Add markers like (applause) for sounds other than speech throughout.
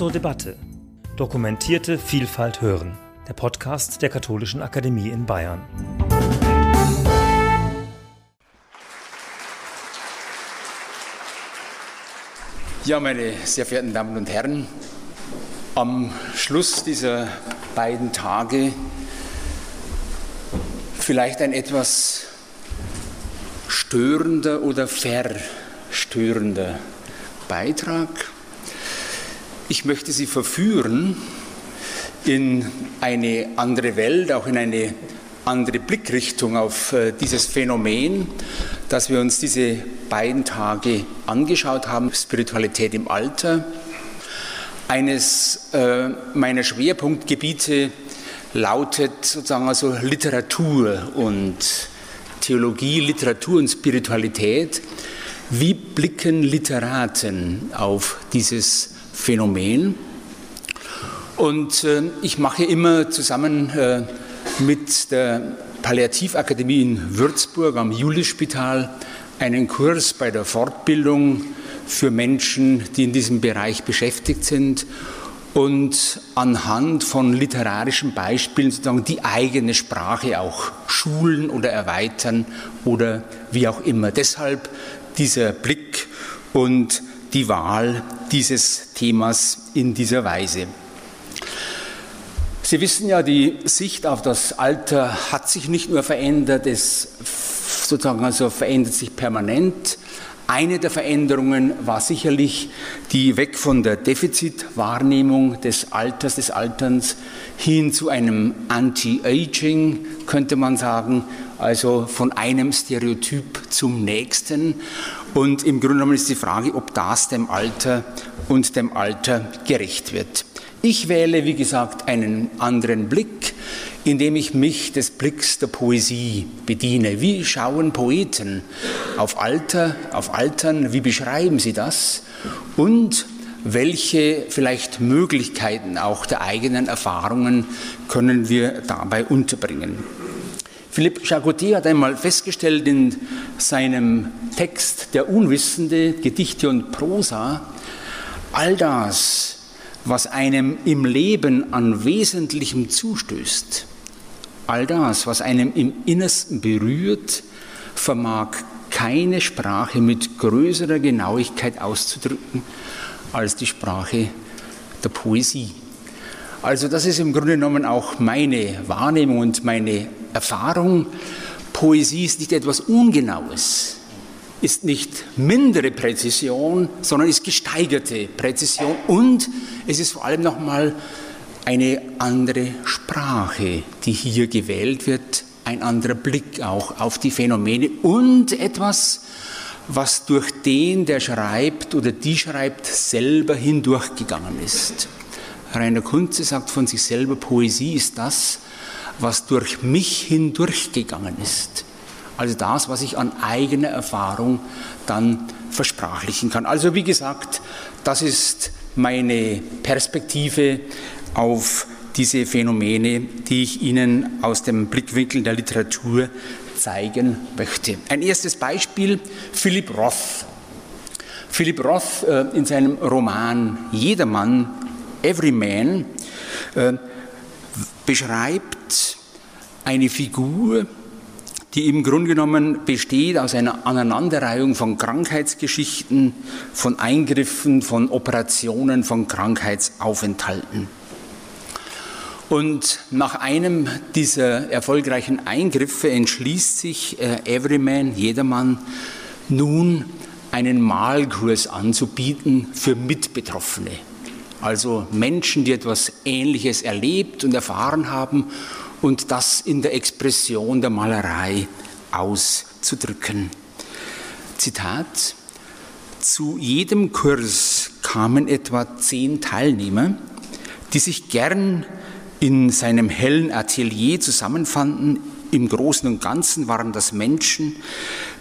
zur Debatte. Dokumentierte Vielfalt hören. Der Podcast der Katholischen Akademie in Bayern. Ja, meine sehr verehrten Damen und Herren, am Schluss dieser beiden Tage vielleicht ein etwas störender oder verstörender Beitrag. Ich möchte Sie verführen in eine andere Welt, auch in eine andere Blickrichtung auf äh, dieses Phänomen, das wir uns diese beiden Tage angeschaut haben, Spiritualität im Alter. Eines äh, meiner Schwerpunktgebiete lautet sozusagen also Literatur und Theologie, Literatur und Spiritualität. Wie blicken Literaten auf dieses Phänomen? Und äh, ich mache immer zusammen äh, mit der Palliativakademie in Würzburg am Julisspital einen Kurs bei der Fortbildung für Menschen, die in diesem Bereich beschäftigt sind und anhand von literarischen Beispielen sozusagen die eigene Sprache auch schulen oder erweitern oder wie auch immer. Deshalb dieser Blick und die Wahl dieses Themas in dieser Weise. Sie wissen ja, die Sicht auf das Alter hat sich nicht nur verändert, es sozusagen also verändert sich permanent. Eine der Veränderungen war sicherlich die weg von der Defizitwahrnehmung des Alters, des Alterns hin zu einem Anti-Aging, könnte man sagen, also von einem Stereotyp zum nächsten. Und im Grunde genommen ist die Frage, ob das dem Alter und dem Alter gerecht wird. Ich wähle, wie gesagt, einen anderen Blick indem ich mich des Blicks der Poesie bediene. Wie schauen Poeten auf Alter, auf Altern? Wie beschreiben sie das? Und welche vielleicht Möglichkeiten auch der eigenen Erfahrungen können wir dabei unterbringen? Philippe Jacotet hat einmal festgestellt in seinem Text Der Unwissende, Gedichte und Prosa, all das, was einem im Leben an Wesentlichem zustößt, All das, was einem im Innersten berührt, vermag keine Sprache mit größerer Genauigkeit auszudrücken als die Sprache der Poesie. Also das ist im Grunde genommen auch meine Wahrnehmung und meine Erfahrung. Poesie ist nicht etwas Ungenaues, ist nicht mindere Präzision, sondern ist gesteigerte Präzision und es ist vor allem nochmal eine andere Sprache, die hier gewählt wird, ein anderer Blick auch auf die Phänomene und etwas, was durch den, der schreibt oder die schreibt, selber hindurchgegangen ist. Rainer Kunze sagt von sich selber, Poesie ist das, was durch mich hindurchgegangen ist. Also das, was ich an eigener Erfahrung dann versprachlichen kann. Also wie gesagt, das ist meine Perspektive auf diese Phänomene, die ich Ihnen aus dem Blickwinkel der Literatur zeigen möchte. Ein erstes Beispiel, Philip Roth. Philip Roth äh, in seinem Roman Jedermann, Everyman, äh, beschreibt eine Figur, die im Grunde genommen besteht aus einer Aneinanderreihung von Krankheitsgeschichten, von Eingriffen, von Operationen, von Krankheitsaufenthalten. Und nach einem dieser erfolgreichen Eingriffe entschließt sich äh, Everyman, jedermann, nun einen Malkurs anzubieten für Mitbetroffene. Also Menschen, die etwas Ähnliches erlebt und erfahren haben und das in der Expression der Malerei auszudrücken. Zitat. Zu jedem Kurs kamen etwa zehn Teilnehmer, die sich gern in seinem hellen Atelier zusammenfanden. Im Großen und Ganzen waren das Menschen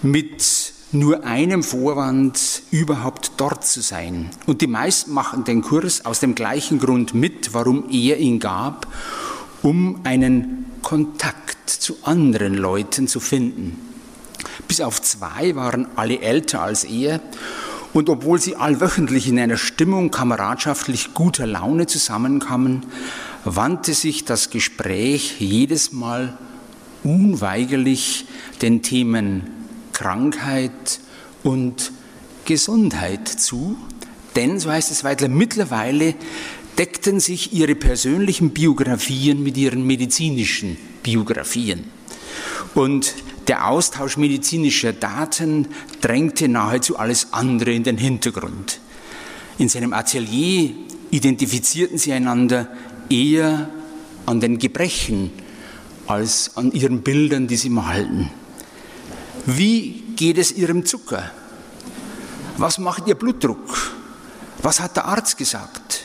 mit nur einem Vorwand, überhaupt dort zu sein. Und die meisten machen den Kurs aus dem gleichen Grund mit, warum er ihn gab, um einen Kontakt zu anderen Leuten zu finden. Bis auf zwei waren alle älter als er Und obwohl sie allwöchentlich in einer Stimmung kameradschaftlich guter Laune zusammenkamen, wandte sich das Gespräch jedes Mal unweigerlich den Themen Krankheit und Gesundheit zu, denn, so heißt es weiter, mittlerweile deckten sich ihre persönlichen Biografien mit ihren medizinischen Biografien. Und der Austausch medizinischer Daten drängte nahezu alles andere in den Hintergrund. In seinem Atelier identifizierten sie einander eher an den Gebrechen als an ihren Bildern, die sie malten. Wie geht es ihrem Zucker? Was macht ihr Blutdruck? Was hat der Arzt gesagt?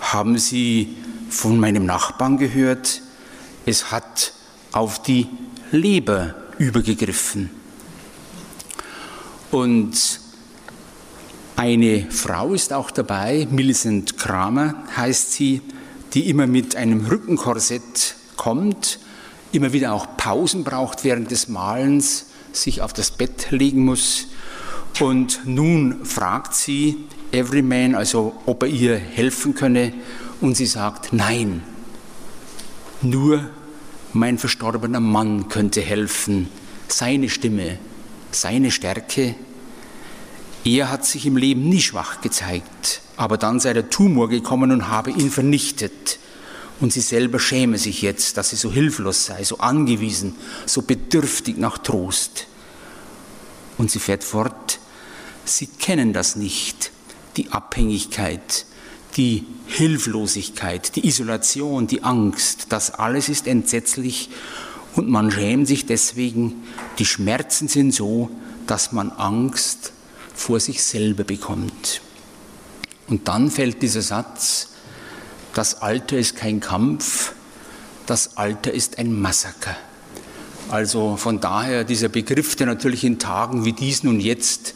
Haben Sie von meinem Nachbarn gehört? Es hat auf die Leber übergegriffen. Und eine Frau ist auch dabei, Millicent Kramer heißt sie, die immer mit einem Rückenkorsett kommt, immer wieder auch Pausen braucht während des Malens, sich auf das Bett legen muss. Und nun fragt sie Everyman, also ob er ihr helfen könne, und sie sagt, nein, nur mein verstorbener Mann könnte helfen, seine Stimme, seine Stärke. Er hat sich im Leben nie schwach gezeigt, aber dann sei der Tumor gekommen und habe ihn vernichtet. Und sie selber schäme sich jetzt, dass sie so hilflos sei, so angewiesen, so bedürftig nach Trost. Und sie fährt fort, sie kennen das nicht, die Abhängigkeit, die Hilflosigkeit, die Isolation, die Angst, das alles ist entsetzlich und man schämt sich deswegen. Die Schmerzen sind so, dass man Angst vor sich selber bekommt. Und dann fällt dieser Satz, das Alter ist kein Kampf, das Alter ist ein Massaker. Also von daher dieser Begriff, der natürlich in Tagen wie diesen und jetzt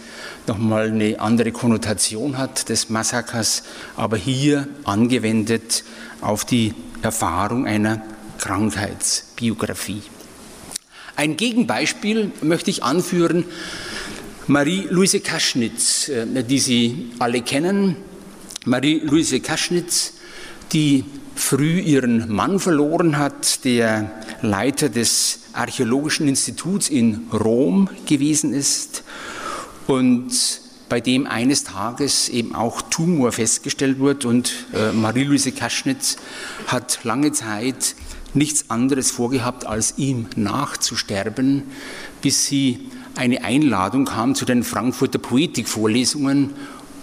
nochmal eine andere Konnotation hat des Massakers, aber hier angewendet auf die Erfahrung einer Krankheitsbiografie. Ein Gegenbeispiel möchte ich anführen, Marie-Louise Kaschnitz, äh, die Sie alle kennen. Marie-Louise Kaschnitz, die früh ihren Mann verloren hat, der Leiter des Archäologischen Instituts in Rom gewesen ist und bei dem eines Tages eben auch Tumor festgestellt wurde. Und äh, Marie-Louise Kaschnitz hat lange Zeit nichts anderes vorgehabt, als ihm nachzusterben, bis sie eine Einladung kam zu den Frankfurter Poetikvorlesungen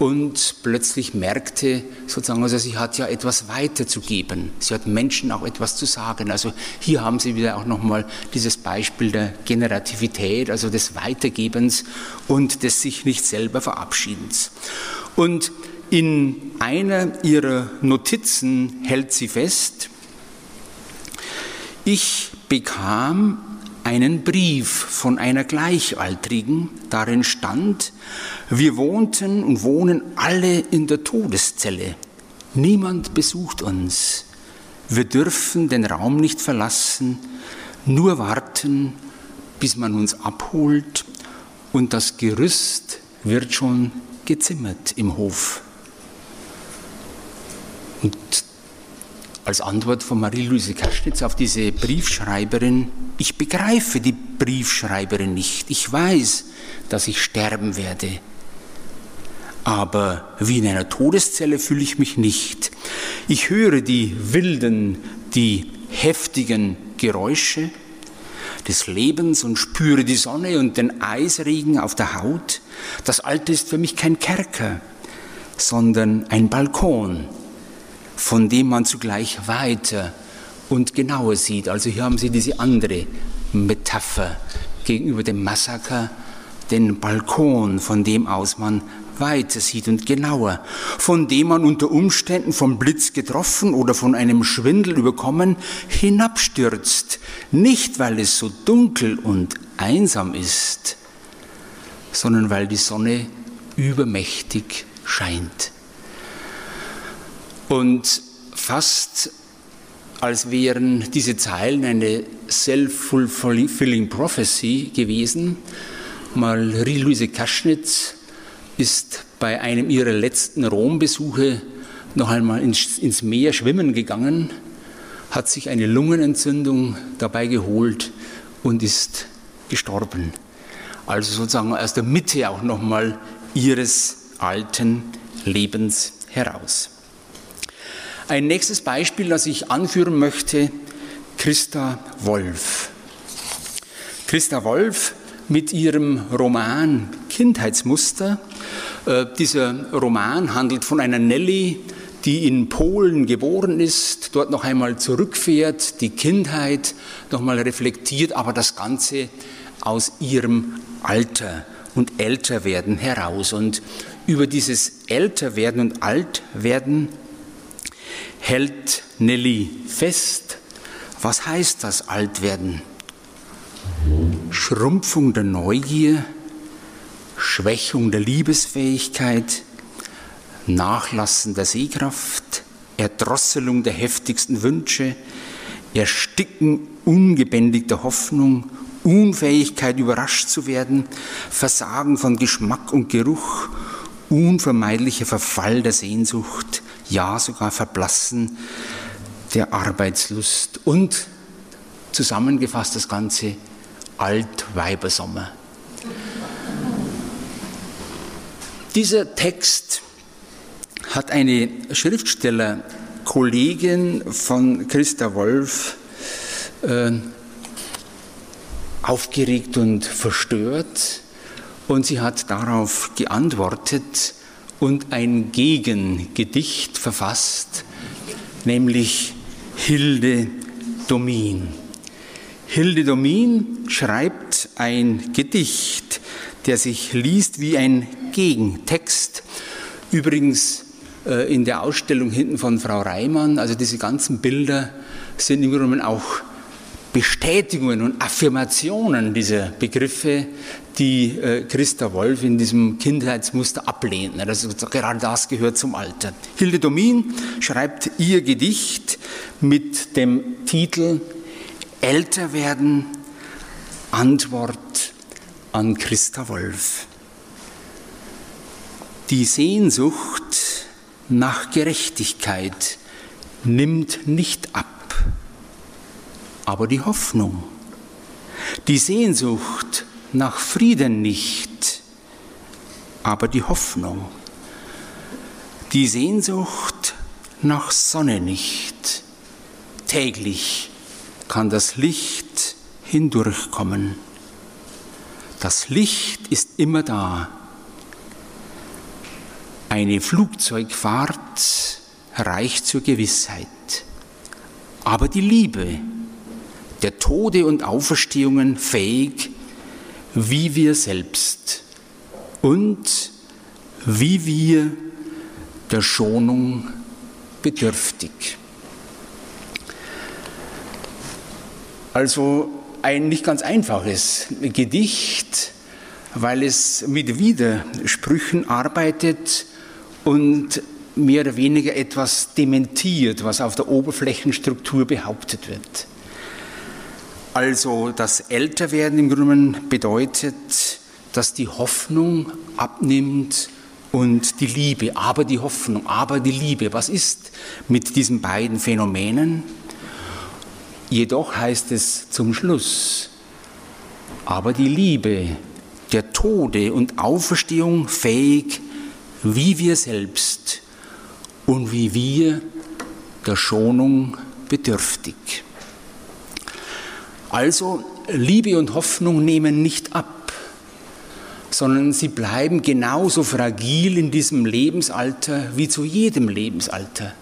und plötzlich merkte, sozusagen, also sie hat ja etwas weiterzugeben. Sie hat Menschen auch etwas zu sagen. Also hier haben Sie wieder auch nochmal dieses Beispiel der Generativität, also des Weitergebens und des sich nicht selber Verabschiedens. Und in einer ihrer Notizen hält sie fest, ich bekam einen Brief von einer Gleichaltrigen, darin stand, wir wohnten und wohnen alle in der Todeszelle. Niemand besucht uns. Wir dürfen den Raum nicht verlassen, nur warten, bis man uns abholt und das Gerüst wird schon gezimmert im Hof. Und als Antwort von Marie-Louise Kaschnitz auf diese Briefschreiberin, ich begreife die Briefschreiberin nicht. Ich weiß, dass ich sterben werde. Aber wie in einer Todeszelle fühle ich mich nicht. Ich höre die wilden, die heftigen Geräusche des Lebens und spüre die Sonne und den Eisregen auf der Haut. Das Alte ist für mich kein Kerker, sondern ein Balkon, von dem man zugleich weiter und genauer sieht. Also hier haben Sie diese andere Metapher gegenüber dem Massaker, den Balkon, von dem aus man weiter sieht und genauer, von dem man unter Umständen vom Blitz getroffen oder von einem Schwindel überkommen hinabstürzt, nicht weil es so dunkel und einsam ist, sondern weil die Sonne übermächtig scheint. Und fast als wären diese Zeilen eine self-fulfilling prophecy gewesen. Marie-Louise Kaschnitz ist bei einem ihrer letzten Rombesuche noch einmal ins, Meer schwimmen gegangen, hat sich eine Lungenentzündung dabei geholt und ist gestorben. Also sozusagen aus der Mitte auch nochmal ihres alten Lebens heraus. Ein nächstes Beispiel, das ich anführen möchte, Christa Wolf. Christa Wolf mit ihrem Roman Kindheitsmuster. Äh, dieser Roman handelt von einer Nelly, die in Polen geboren ist, dort noch einmal zurückfährt, die Kindheit noch mal reflektiert, aber das Ganze aus ihrem Alter und Älterwerden heraus. Und über dieses Älterwerden und Altwerden hält Nelly fest. Was heißt das Altwerden? Schrumpfung der Neugier, Schwächung der Liebesfähigkeit, Nachlassen der Sehkraft, Erdrosselung der heftigsten Wünsche, Ersticken ungebändigter Hoffnung, Unfähigkeit überrascht zu werden, Versagen von Geschmack und Geruch, unvermeidlicher Verfall der Sehnsucht, ja sogar Verblassen der Arbeitslust und zusammengefasst das Ganze Altweibersommer. Dieser Text hat eine Schriftstellerkollegin von Christa Wolf äh, aufgeregt und verstört und sie hat darauf geantwortet und ein Gegengedicht verfasst, nämlich Hilde Domin. Hilde Domin schreibt ein Gedicht, der sich liest wie ein Gegentext. Übrigens äh, in der Ausstellung hinten von Frau Reimann, also diese ganzen Bilder sind im Grunde auch Bestätigungen und Affirmationen dieser Begriffe, die äh, Christa Wolf in diesem Kindheitsmuster ablehnt. Also gerade das gehört zum Alter. Hilde Domin schreibt ihr Gedicht mit dem Titel Älter werden, Antwort an Christa Wolf. Die Sehnsucht nach Gerechtigkeit nimmt nicht ab aber die Hoffnung. Die Sehnsucht nach Frieden nicht, aber die Hoffnung. Die Sehnsucht nach Sonne nicht. Täglich kann das Licht hindurchkommen. Das Licht ist immer da. Eine Flugzeugfahrt reicht zur Gewissheit. Aber die Liebe, der Tode und Auferstehungen fähig, wie wir selbst und wie wir der Schonung bedürftig. Also ein nicht ganz einfaches Gedicht, weil es mit Widersprüchen arbeitet und mehr oder weniger etwas dementiert, was auf der Oberflächenstruktur behauptet wird. Also das Älterwerden im Grunde bedeutet, dass die Hoffnung abnimmt und die Liebe, aber die Hoffnung, aber die Liebe. Was ist mit diesen beiden Phänomenen? Jedoch heißt es zum Schluss, aber die Liebe der Tode und Auferstehung fähig, wie wir selbst und wie wir der Schonung bedürftig. Also Liebe und Hoffnung nehmen nicht ab, sondern sie bleiben genauso fragil in diesem Lebensalter wie zu jedem Lebensalter.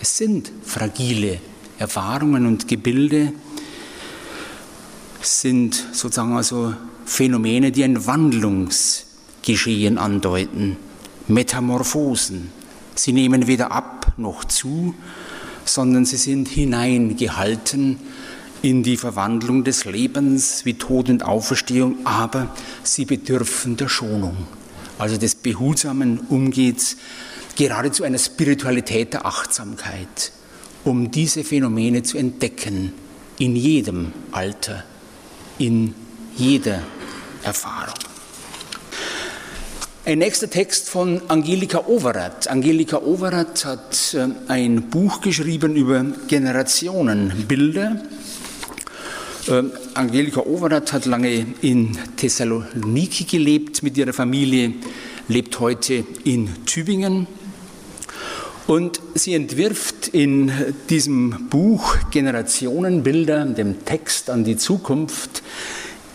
Es sind fragile Erfahrungen und Gebilde, sind sozusagen also Phänomene, die ein Wandlungsgeschehen andeuten, Metamorphosen. Sie nehmen weder ab noch zu, sondern sie sind hineingehalten in die Verwandlung des Lebens wie Tod und Auferstehung, aber sie bedürfen der Schonung, also des behutsamen Umgehens, geradezu einer Spiritualität der Achtsamkeit, um diese Phänomene zu entdecken in jedem Alter, in jeder Erfahrung. Ein nächster Text von Angelika Overath. Angelika Overath hat äh, ein Buch geschrieben über Generationenbilder. Äh, Angelika Overath hat lange in Thessaloniki gelebt mit ihrer Familie, lebt heute in Tübingen. Und sie entwirft in diesem Buch Generationenbilder, dem Text an die Zukunft,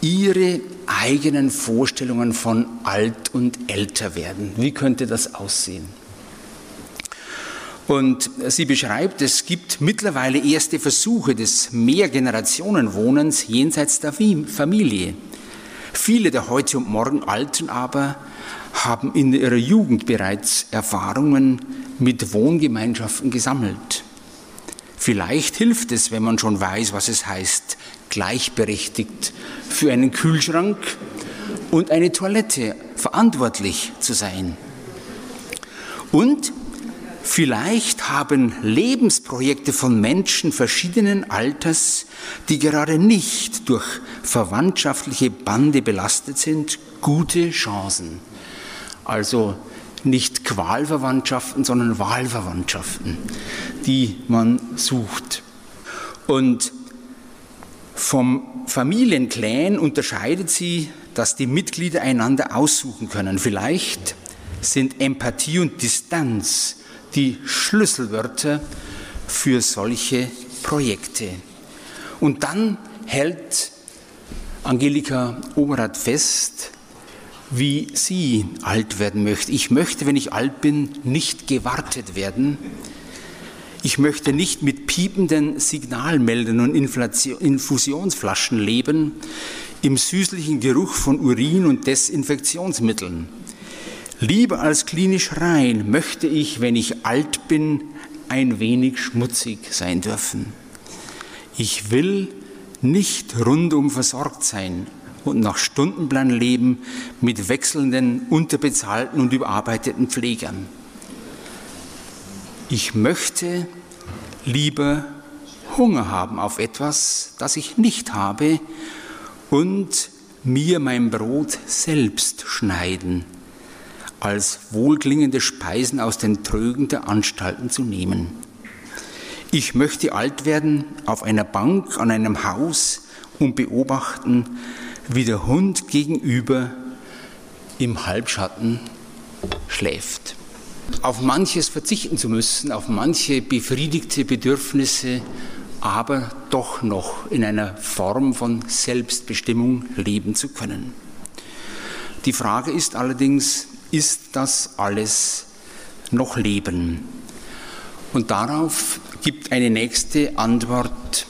ihre eigenen Vorstellungen von alt und älter werden. Wie könnte das aussehen? Und sie beschreibt, es gibt mittlerweile erste Versuche des Mehrgenerationenwohnens jenseits der Familie. Viele der heute und morgen Alten aber haben in ihrer Jugend bereits Erfahrungen mit Wohngemeinschaften gesammelt. Vielleicht hilft es, wenn man schon weiß, was es heißt, gleichberechtigt für einen Kühlschrank und eine Toilette verantwortlich zu sein. Und vielleicht haben Lebensprojekte von Menschen verschiedenen Alters, die gerade nicht durch verwandtschaftliche Bande belastet sind, gute Chancen. Also nicht Qualverwandtschaften, sondern Wahlverwandtschaften, die man sucht. Und vom Familienclan unterscheidet sie, dass die Mitglieder einander aussuchen können. Vielleicht sind Empathie und Distanz die Schlüsselwörter für solche Projekte. Und dann hält Angelika Oberath fest, wie sie alt werden möchte. Ich möchte, wenn ich alt bin, nicht gewartet werden, ich möchte nicht mit piependen Signalmeldern und Infusionsflaschen leben, im süßlichen Geruch von Urin und Desinfektionsmitteln. Lieber als klinisch rein möchte ich, wenn ich alt bin, ein wenig schmutzig sein dürfen. Ich will nicht rundum versorgt sein und nach Stundenplan leben mit wechselnden, unterbezahlten und überarbeiteten Pflegern. Ich möchte lieber Hunger haben auf etwas, das ich nicht habe und mir mein Brot selbst schneiden, als wohlklingende Speisen aus den Trögen der Anstalten zu nehmen. Ich möchte alt werden auf einer Bank an einem Haus und beobachten, wie der Hund gegenüber im Halbschatten schläft auf manches verzichten zu müssen, auf manche befriedigte Bedürfnisse, aber doch noch in einer Form von Selbstbestimmung leben zu können. Die Frage ist allerdings, ist das alles noch Leben? Und darauf gibt eine nächste Antwort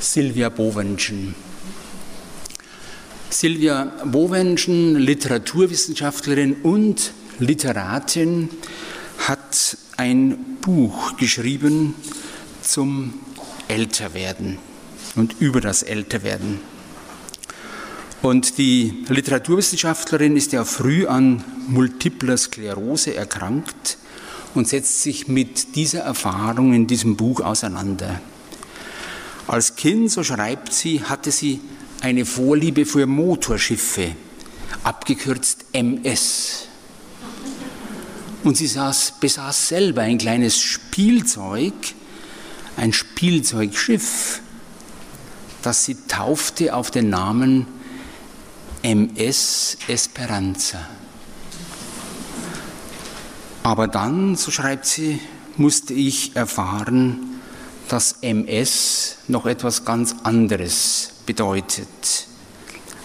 Silvia Bovenschen. Silvia Bovenschen, Literaturwissenschaftlerin und Literatin, hat ein Buch geschrieben zum Älterwerden und über das Älterwerden. Und die Literaturwissenschaftlerin ist ja früh an multipler Sklerose erkrankt und setzt sich mit dieser Erfahrung in diesem Buch auseinander. Als Kind, so schreibt sie, hatte sie eine Vorliebe für Motorschiffe, abgekürzt MS. Und sie saß, besaß selber ein kleines Spielzeug, ein Spielzeugschiff, das sie taufte auf den Namen MS Esperanza. Aber dann, so schreibt sie, musste ich erfahren, dass MS noch etwas ganz anderes bedeutet.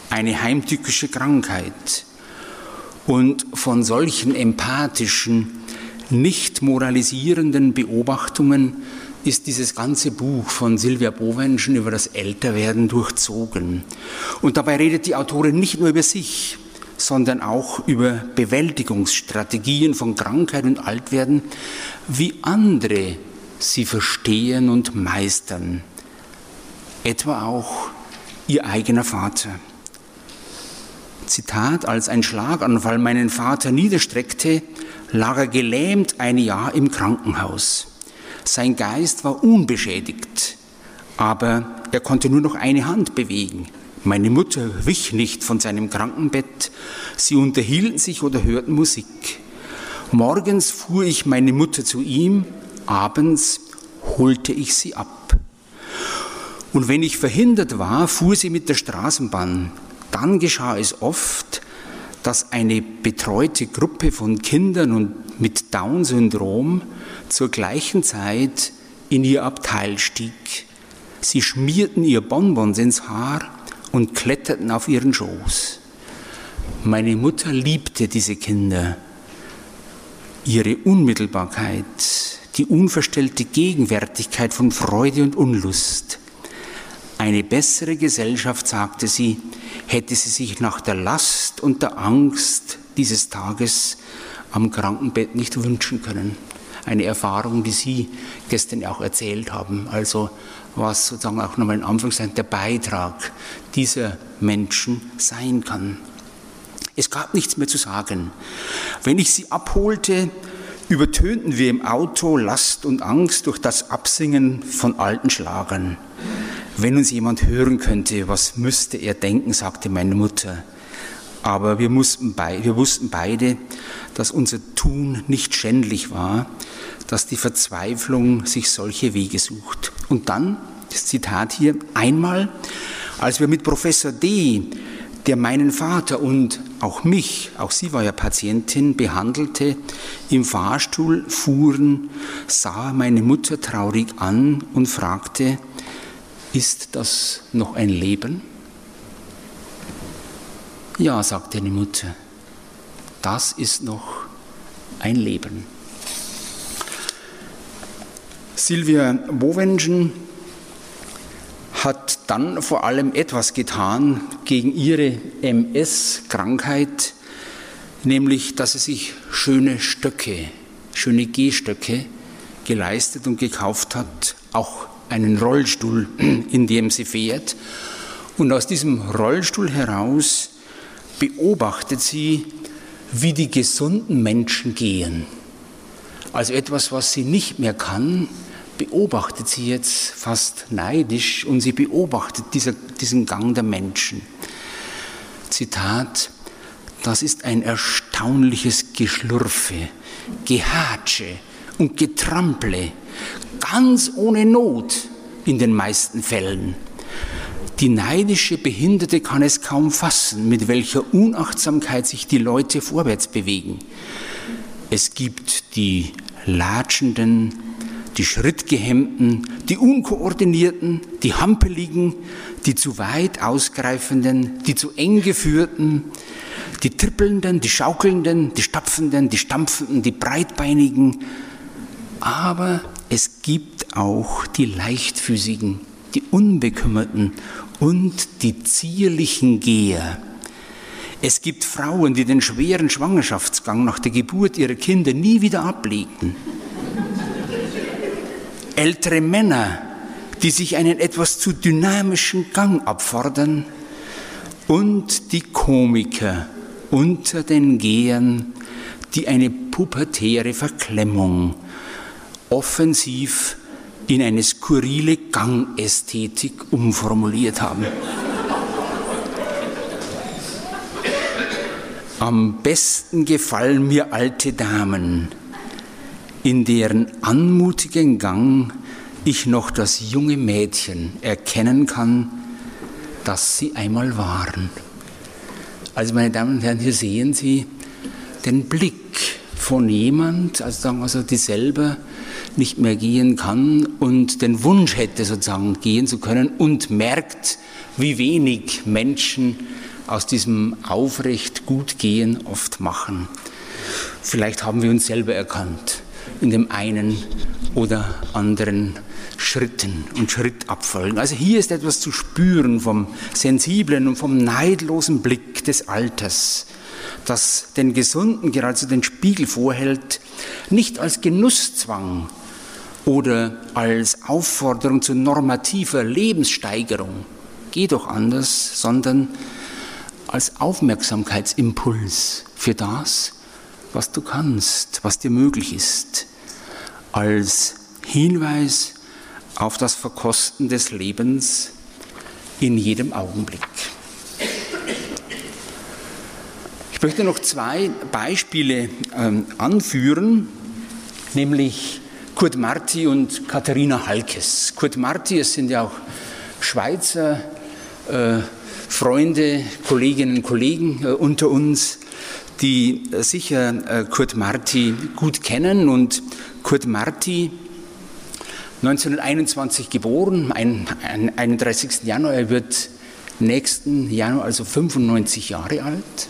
Eine heimtückische Krankheit, und von solchen empathischen, nicht moralisierenden Beobachtungen ist dieses ganze Buch von Silvia Bovenschen über das Älterwerden durchzogen. Und dabei redet die Autorin nicht nur über sich, sondern auch über Bewältigungsstrategien von Krankheit und Altwerden, wie andere sie verstehen und meistern. Etwa auch ihr eigener Vater. Zitat, als ein Schlaganfall meinen Vater niederstreckte, lag er gelähmt ein Jahr im Krankenhaus. Sein Geist war unbeschädigt, aber er konnte nur noch eine Hand bewegen. Meine Mutter wich nicht von seinem Krankenbett. Sie unterhielten sich oder hörten Musik. Morgens fuhr ich meine Mutter zu ihm, abends holte ich sie ab. Und wenn ich verhindert war, fuhr sie mit der Straßenbahn. Dann geschah es oft, dass eine betreute Gruppe von Kindern und mit Down-Syndrom zur gleichen Zeit in ihr Abteil stieg. Sie schmierten ihr Bonbons ins Haar und kletterten auf ihren Schoß. Meine Mutter liebte diese Kinder. Ihre Unmittelbarkeit, die unverstellte Gegenwärtigkeit von Freude und Unlust. Eine bessere Gesellschaft, sagte sie, hätte sie sich nach der Last und der Angst dieses Tages am Krankenbett nicht wünschen können. Eine Erfahrung, die Sie gestern auch erzählt haben. Also was sozusagen auch nochmal in Anführungszeichen der Beitrag dieser Menschen sein kann. Es gab nichts mehr zu sagen. Wenn ich sie abholte, übertönten wir im Auto Last und Angst durch das Absingen von alten Schlagern. Wenn uns jemand hören könnte, was müsste er denken, sagte meine Mutter. Aber wir, mussten wir wussten beide, dass unser Tun nicht schändlich war, dass die Verzweiflung sich solche Wege sucht. Und dann, das Zitat hier, einmal, als wir mit Professor D., der meinen Vater und auch mich, auch sie war ja Patientin, behandelte, im Fahrstuhl fuhren, sah meine Mutter traurig an und fragte, ist das noch ein Leben? Ja, sagte die Mutter, das ist noch ein Leben. Silvia Bovenschen hat dann vor allem etwas getan gegen ihre MS-Krankheit, nämlich dass sie sich schöne Stöcke, schöne Gehstöcke geleistet und gekauft hat, auch einen Rollstuhl, (clears throat) in dem sie fährt. Und aus diesem Rollstuhl heraus beobachtet sie, wie die gesunden Menschen gehen. Also etwas, was sie nicht mehr kann, beobachtet sie jetzt fast neidisch und sie beobachtet dieser, diesen Gang der Menschen. Zitat, das ist ein erstaunliches Geschlürfe, Gehatsche und Getrample, ganz ohne Not in den meisten Fällen. Die neidische Behinderte kann es kaum fassen, mit welcher Unachtsamkeit sich die Leute vorwärts bewegen. Es gibt die latschenden, die Schrittgehemmten, die Unkoordinierten, die Hampeligen, die zu weit ausgreifenden, die zu eng geführten, die Trippelnden, die Schaukelnden, die Stapfenden, die Stampfenden, die Breitbeinigen. Aber es gibt auch die Leichtfüßigen, die Unbekümmerten und die zierlichen Geher. Es gibt Frauen, die den schweren Schwangerschaftsgang nach der Geburt ihrer Kinder nie wieder ablegen ältere Männer, die sich einen etwas zu dynamischen Gang abfordern und die Komiker unter den Gehern, die eine pubertäre Verklemmung offensiv in eine skurrile Gangästhetik umformuliert haben. Am besten gefallen mir alte Damen, in deren anmutigen Gang ich noch das junge Mädchen erkennen kann, das sie einmal waren. Also meine Damen und Herren, hier sehen Sie den Blick von jemand, also sagen wir so, die selber nicht mehr gehen kann und den Wunsch hätte sozusagen gehen zu können und merkt, wie wenig Menschen aus diesem aufrecht gut gehen oft machen. Vielleicht haben wir uns selber erkannt in dem einen oder anderen Schritten und Schrittabfolgen. Also hier ist etwas zu spüren vom sensiblen und vom neidlosen Blick des Alters, das den Gesunden geradezu den Spiegel vorhält, nicht als Genusszwang oder als Aufforderung zu normativer Lebenssteigerung, geht doch anders, sondern als Aufmerksamkeitsimpuls für das, was du kannst, was dir möglich ist, als Hinweis auf das Verkosten des Lebens in jedem Augenblick. Möchte noch zwei Beispiele ähm, anführen, nämlich Kurt Marti und Katharina Halkes. Kurt Marti, es sind ja auch Schweizer äh, Freunde, Kolleginnen und Kollegen äh, unter uns, die äh, sicher äh, Kurt Marti gut kennen. Und Kurt Marti, 1921 geboren, ein 31. Januar, er wird nächsten Januar also 95 Jahre alt.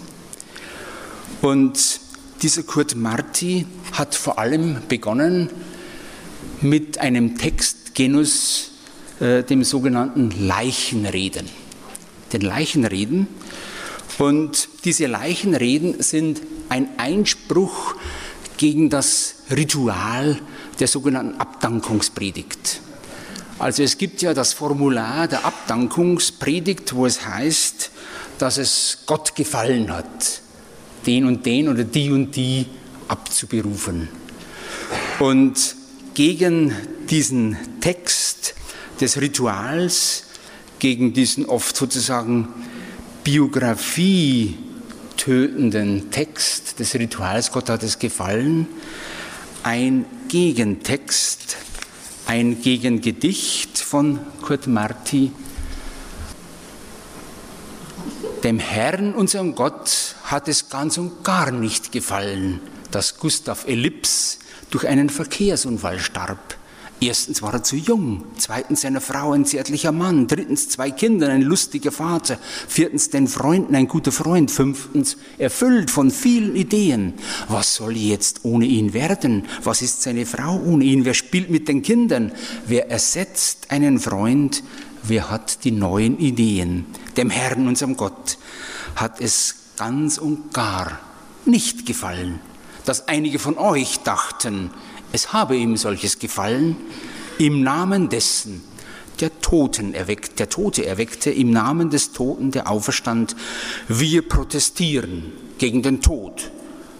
Und dieser Kurt Marti hat vor allem begonnen mit einem Textgenus, äh, dem sogenannten Leichenreden. Den Leichenreden. Und diese Leichenreden sind ein Einspruch gegen das Ritual der sogenannten Abdankungspredigt. Also es gibt ja das Formular der Abdankungspredigt, wo es heißt, dass es Gott gefallen hat, den und den oder die und die abzuberufen. Und gegen diesen Text des Rituals, gegen diesen oft sozusagen Biografie tötenden Text des Rituals, Gott hat es gefallen, ein Gegentext, ein Gegengedicht von Kurt Marti. Dem Herrn, unserem Gott, hat es ganz und gar nicht gefallen, dass Gustav Ellips durch einen Verkehrsunfall starb. Erstens war er zu jung, zweitens seiner Frau ein zärtlicher Mann, drittens zwei Kinder, ein lustiger Vater, viertens den Freunden ein guter Freund, fünftens erfüllt von vielen Ideen. Was soll jetzt ohne ihn werden? Was ist seine Frau ohne ihn? Wer spielt mit den Kindern? Wer ersetzt einen Freund? Wer hat die neuen Ideen? Dem Herrn, unserem Gott, hat es ganz und gar nicht gefallen, dass einige von euch dachten, es habe ihm solches gefallen, im Namen dessen, der Toten erweckt, der Tote erweckte, im Namen des Toten, der auferstand. Wir protestieren gegen den Tod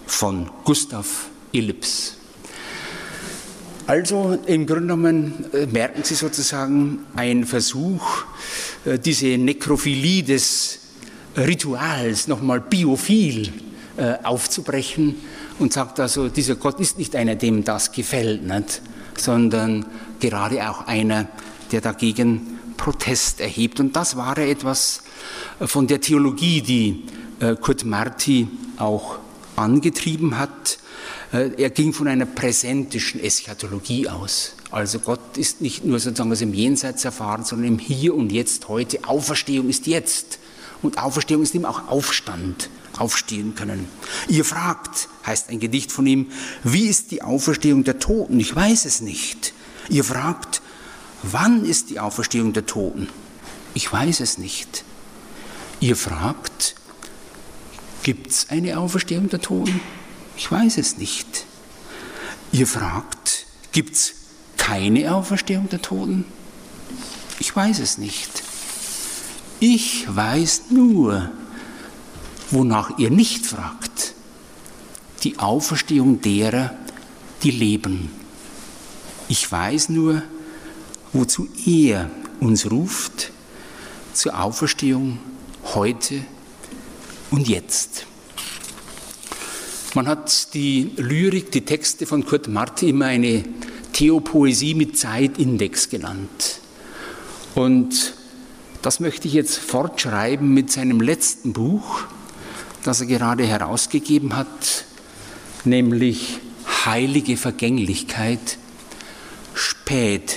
von Gustav Illips. Also im Grunde genommen äh, merken Sie sozusagen ein Versuch, diese Nekrophilie des Rituals nochmal biophil äh, aufzubrechen und sagt also, dieser Gott ist nicht einer, dem das gefällt, nicht? sondern gerade auch einer, der dagegen Protest erhebt. Und das war etwas von der Theologie, die äh, Kurt Marti auch angetrieben hat. Äh, er ging von einer präsentischen Eschatologie aus. Also Gott ist nicht nur sozusagen aus dem Jenseits erfahren, sondern im Hier und Jetzt, heute. Auferstehung ist jetzt. Und Auferstehung ist eben auch Aufstand aufstehen können. Ihr fragt, heißt ein Gedicht von ihm, wie ist die Auferstehung der Toten? Ich weiß es nicht. Ihr fragt, wann ist die Auferstehung der Toten? Ich weiß es nicht. Ihr fragt, gibt es eine Auferstehung der Toten? Ich weiß es nicht. Ihr fragt, gibt es keine Auferstehung der Toten? Ich weiß es nicht. Ich weiß nur, wonach ihr nicht fragt, die Auferstehung derer, die leben. Ich weiß nur, wozu er uns ruft, zur Auferstehung heute und jetzt. Man hat die Lyrik, die Texte von Kurt Marti immer eine Theopoesie mit Zeitindex genannt. Und das möchte ich jetzt fortschreiben mit seinem letzten Buch, das er gerade herausgegeben hat, nämlich Heilige Vergänglichkeit, Spätsätze.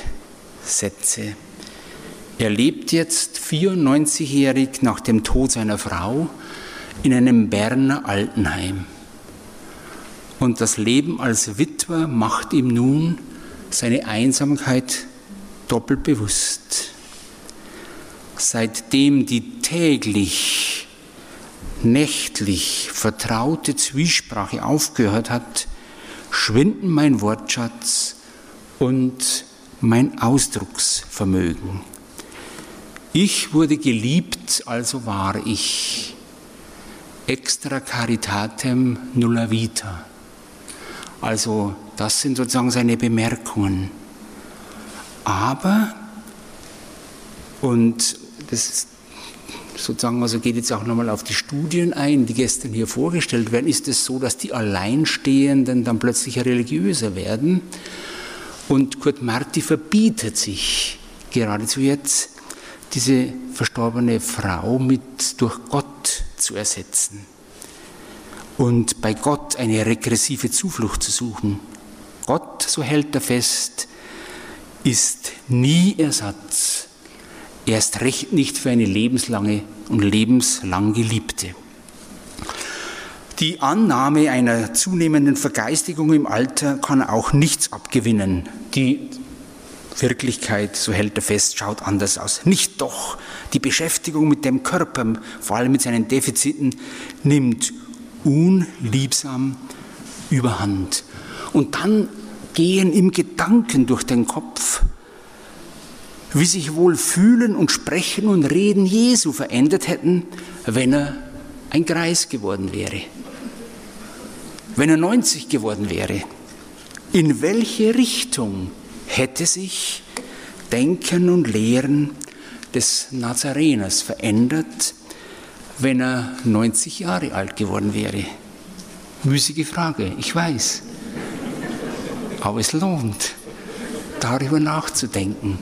Er lebt jetzt 94-jährig nach dem Tod seiner Frau in einem Berner Altenheim. Und das Leben als Witwer macht ihm nun seine Einsamkeit doppelt bewusst. Seitdem die täglich nächtlich vertraute Zwiesprache aufgehört hat, schwinden mein Wortschatz und mein Ausdrucksvermögen. Ich wurde geliebt, also war ich. Extra caritatem nulla vita. Also das sind sozusagen seine Bemerkungen. Aber, und das sozusagen, also geht jetzt auch nochmal auf die Studien ein, die gestern hier vorgestellt werden, ist es so, dass die Alleinstehenden dann plötzlich religiöser werden. Und Kurt Marti verbietet sich geradezu jetzt, diese verstorbene Frau mit durch Gott zu ersetzen und bei Gott eine regressive Zuflucht zu suchen. Gott, so hält er fest, ist nie Ersatz erst recht nicht für eine lebenslange und lebenslang Geliebte. Die Annahme einer zunehmenden Vergeistigung im Alter kann auch nichts abgewinnen. Die Wirklichkeit, so hält er fest, schaut anders aus. Nicht doch. Die Beschäftigung mit dem Körper, vor allem mit seinen Defiziten, nimmt unliebsam überhand. Und dann gehen ihm Gedanken durch den Kopf, wie sich wohl Fühlen und Sprechen und Reden Jesu verändert hätten, wenn er ein Greis geworden wäre, wenn er 90 geworden wäre. In welche Richtung hätte sich Denken und Lehren des Nazareners verändert, wenn er 90 Jahre alt geworden wäre? Müßige Frage, ich weiß. Aber es lohnt, darüber nachzudenken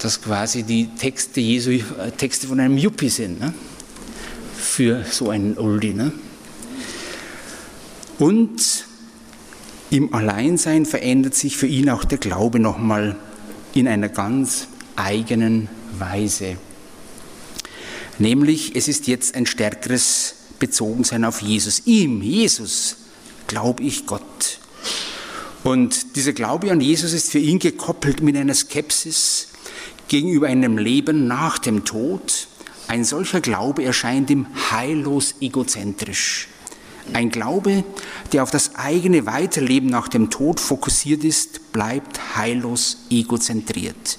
dass quasi die Texte Jesu äh, Texte von einem Yuppie sind, ne? für so einen Oldie. Ne? Und im Alleinsein verändert sich für ihn auch der Glaube nochmal in einer ganz eigenen Weise. Nämlich, es ist jetzt ein stärkeres Bezogensein auf Jesus. Ihm, Jesus, glaube ich Gott. Und dieser Glaube an Jesus ist für ihn gekoppelt mit einer Skepsis gegenüber einem Leben nach dem Tod. Ein solcher Glaube erscheint ihm heillos egozentrisch. Ein Glaube, der auf das eigene Weiterleben nach dem Tod fokussiert ist, bleibt heillos egozentriert.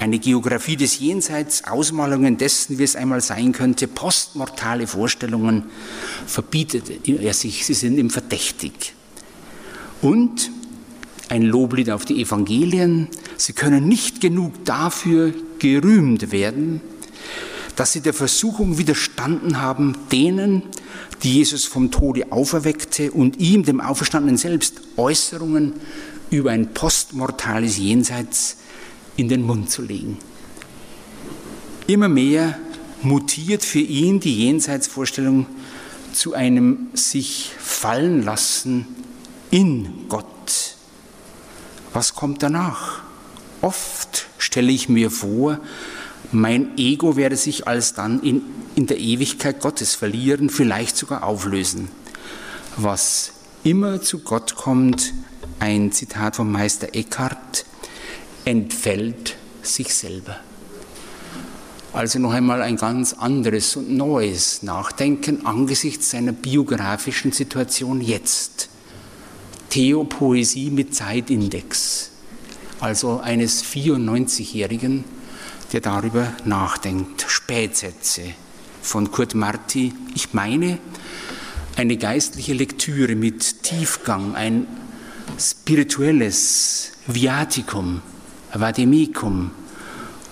Eine Geografie des Jenseits, Ausmalungen dessen, wie es einmal sein könnte, postmortale Vorstellungen verbietet er sich, sie sind ihm verdächtig. Und ein Loblied auf die Evangelien, sie können nicht genug dafür gerühmt werden, dass sie der Versuchung widerstanden haben, denen, die Jesus vom Tode auferweckte und ihm, dem Auferstandenen selbst, Äußerungen über ein postmortales Jenseits in den Mund zu legen. Immer mehr mutiert für ihn die Jenseitsvorstellung zu einem sich fallen lassen in Gott. Was kommt danach? Oft stelle ich mir vor, mein Ego werde sich alsdann in, in der Ewigkeit Gottes verlieren, vielleicht sogar auflösen. Was immer zu Gott kommt, ein Zitat vom Meister Eckhart, entfällt sich selber. Also noch einmal ein ganz anderes und neues Nachdenken angesichts seiner biografischen Situation jetzt. Theopoesie mit Zeitindex, also eines 94-Jährigen, der darüber nachdenkt. Spätsätze von Kurt Marti. Ich meine, eine geistliche Lektüre mit Tiefgang, ein spirituelles Viaticum, Vademecum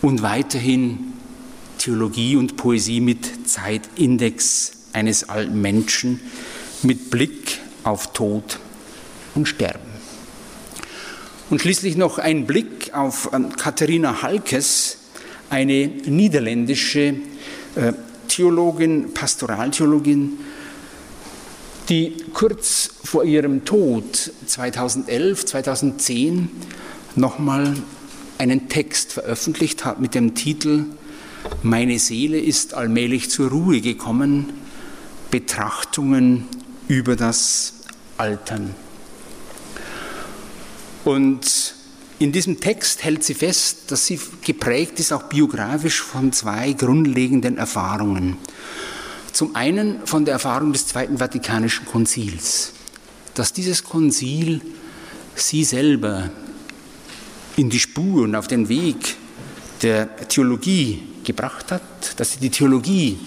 und weiterhin Theologie und Poesie mit Zeitindex eines alten Menschen mit Blick auf Tod und Sterben. Und schließlich noch ein Blick auf ähm, Katharina Halkes, eine niederländische äh, Theologin, Pastoraltheologin, die kurz vor ihrem Tod 2011, 2010 nochmal einen Text veröffentlicht hat mit dem Titel Meine Seele ist allmählich zur Ruhe gekommen, Betrachtungen über das Altern. Und in diesem Text hält sie fest, dass sie geprägt ist, auch biografisch, von zwei grundlegenden Erfahrungen. Zum einen von der Erfahrung des Zweiten Vatikanischen Konzils, dass dieses Konzil sie selber in die Spur und auf den Weg der Theologie gebracht hat, dass sie die Theologie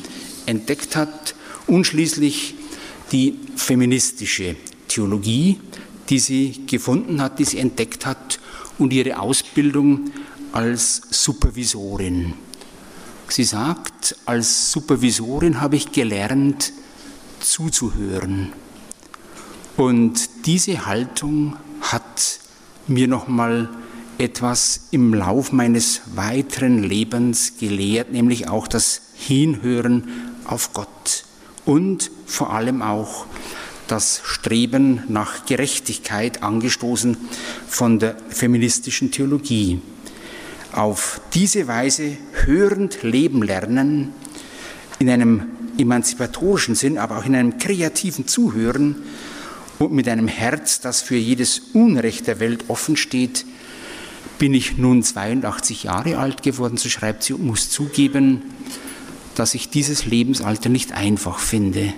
entdeckt hat und schließlich die feministische Theologie, die sie gefunden hat, die sie entdeckt hat und ihre Ausbildung als Supervisorin. Sie sagt, als Supervisorin habe ich gelernt, zuzuhören. Und diese Haltung hat mir nochmal etwas im Lauf meines weiteren Lebens gelehrt, nämlich auch das Hinhören auf Gott und vor allem auch das Streben nach Gerechtigkeit, angestoßen von der feministischen Theologie. Auf diese Weise hörend leben lernen, in einem emanzipatorischen Sinn, aber auch in einem kreativen Zuhören und mit einem Herz, das für jedes Unrecht der Welt offen steht, bin ich nun 82 Jahre alt geworden, so schreibt sie, und muss zugeben, dass ich dieses Lebensalter nicht einfach finde.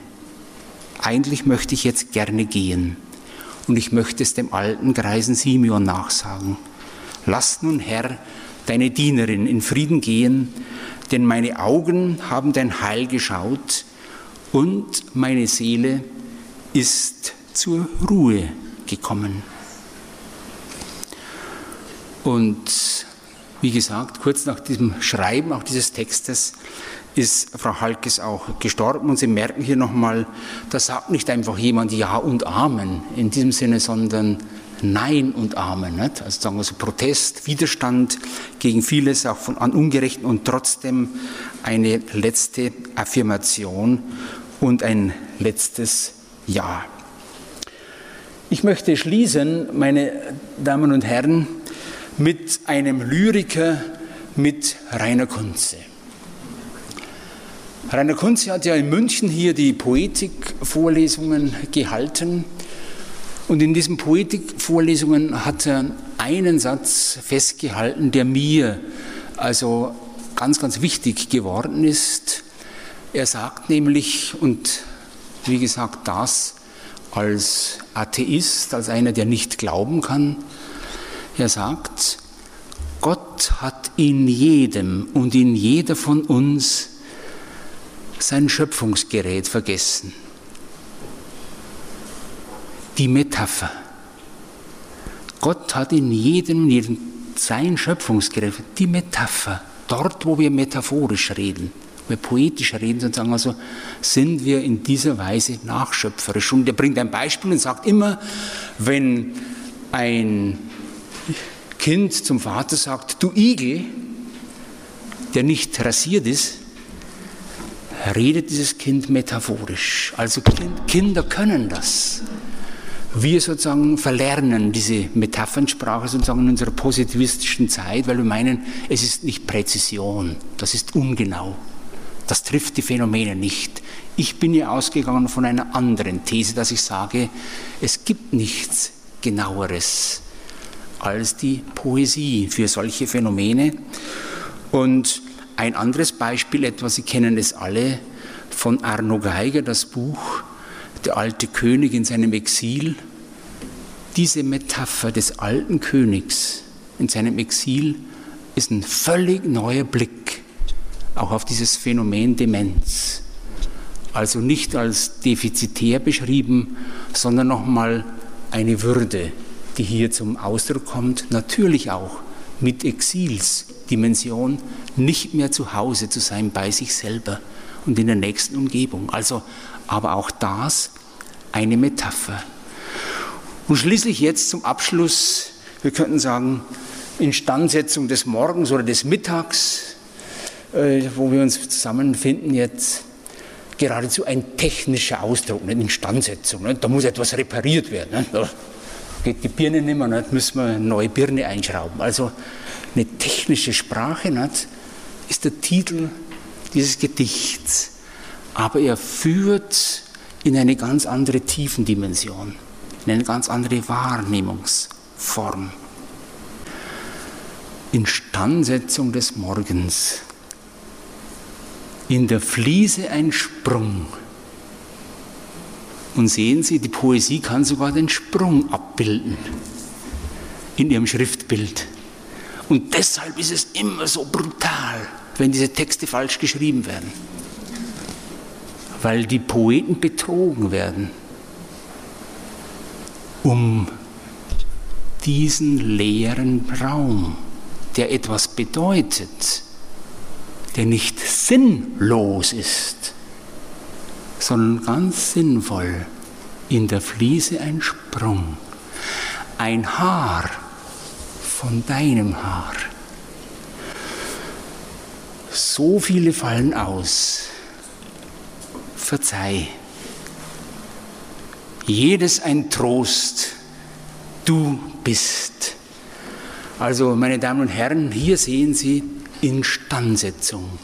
Eigentlich möchte ich jetzt gerne gehen und ich möchte es dem alten Greisen Simeon nachsagen. Lass nun, Herr, deine Dienerin in Frieden gehen, denn meine Augen haben dein Heil geschaut und meine Seele ist zur Ruhe gekommen. Und wie gesagt, kurz nach diesem Schreiben auch dieses Textes ist Frau Halkes auch gestorben und Sie merken hier nochmal, da sagt nicht einfach jemand Ja und Amen in diesem Sinne, sondern Nein und Amen. Nicht? Also sagen wir so Protest, Widerstand gegen vieles auch von, an Ungerechten und trotzdem eine letzte Affirmation und ein letztes Ja. Ich möchte schließen, meine Damen und Herren, mit einem Lyriker, mit Rainer Kunze. Rainer Kunze hat ja in München hier die Poetikvorlesungen gehalten. Und in diesen Poetikvorlesungen hat er einen Satz festgehalten, der mir also ganz, ganz wichtig geworden ist. Er sagt nämlich, und wie gesagt, das als Atheist, als einer, der nicht glauben kann, er sagt, Gott hat in jedem und in jeder von uns sein Schöpfungsgerät vergessen. Die Metapher. Gott hat in jedem und jedem sein Schöpfungsgerät, die Metapher. Dort, wo wir metaphorisch reden, wir poetisch reden, sozusagen, also sind wir in dieser Weise nachschöpferisch. Und er bringt ein Beispiel und sagt immer, wenn ein Kind zum Vater sagt, du Igel, der nicht rasiert ist, redet dieses Kind metaphorisch. Also Kinder können das. Wir sozusagen verlernen diese Metaphernsprache sozusagen in unserer positivistischen Zeit, weil wir meinen, es ist nicht Präzision, das ist ungenau, das trifft die Phänomene nicht. Ich bin ja ausgegangen von einer anderen These, dass ich sage, es gibt nichts genaueres als die Poesie für solche Phänomene. Und ein anderes Beispiel, etwas, Sie kennen es alle, von Arno Geiger, das Buch Der alte König in seinem Exil. Diese Metapher des alten Königs in seinem Exil ist ein völlig neuer Blick auch auf dieses Phänomen Demenz. Also nicht als defizitär beschrieben, sondern nochmal eine Würde, die hier zum Ausdruck kommt, natürlich auch mit Exilsdimension, nicht mehr zu Hause zu sein bei sich selber und in der nächsten Umgebung. Also, aber auch das eine Metapher. Und schließlich jetzt zum Abschluss, wir könnten sagen, Instandsetzung des Morgens oder des Mittags, äh, wo wir uns zusammenfinden jetzt, geradezu ein technischer Ausdruck, eine Instandsetzung. Da muss etwas repariert werden geht die Birne nicht mehr, nicht, müssen wir eine neue Birne einschrauben. Also eine technische Sprache nicht, ist der Titel dieses Gedichts. Aber er führt in eine ganz andere Tiefendimension, in eine ganz andere Wahrnehmungsform. Instandsetzung des Morgens. In der Fliese ein Sprung und sehen Sie, die Poesie kann sogar den Sprung abbilden in ihrem Schriftbild. Und deshalb ist es immer so brutal, wenn diese Texte falsch geschrieben werden. Weil die Poeten betrogen werden, um diesen leeren Raum der etwas bedeutet, der nicht sinnlos ist, sondern ganz sinnvoll. In der Fliese ein Sprung, ein Haar von deinem Haar. So viele fallen aus. Verzeih. Jedes ein Trost. Du bist. Also, meine Damen und Herren, hier sehen Sie Instandsetzung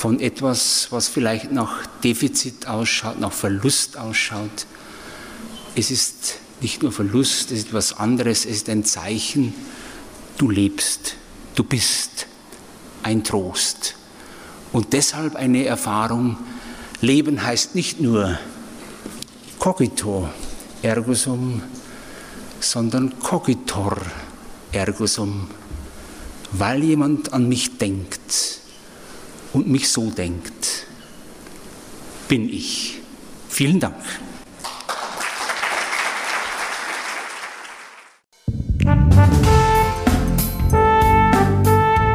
von etwas, was vielleicht nach Defizit ausschaut, nach Verlust ausschaut. Es ist nicht nur Verlust, es ist etwas anderes, es ist ein Zeichen, du lebst, du bist ein Trost. Und deshalb eine Erfahrung, Leben heißt nicht nur cogito ergo sum, sondern cogitor ergo sum, weil jemand an mich denkt und mich so denkt, bin ich. Vielen Dank.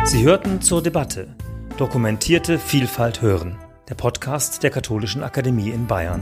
Sie hörten zur Debatte Dokumentierte Vielfalt hören, der Podcast der Katholischen Akademie in Bayern.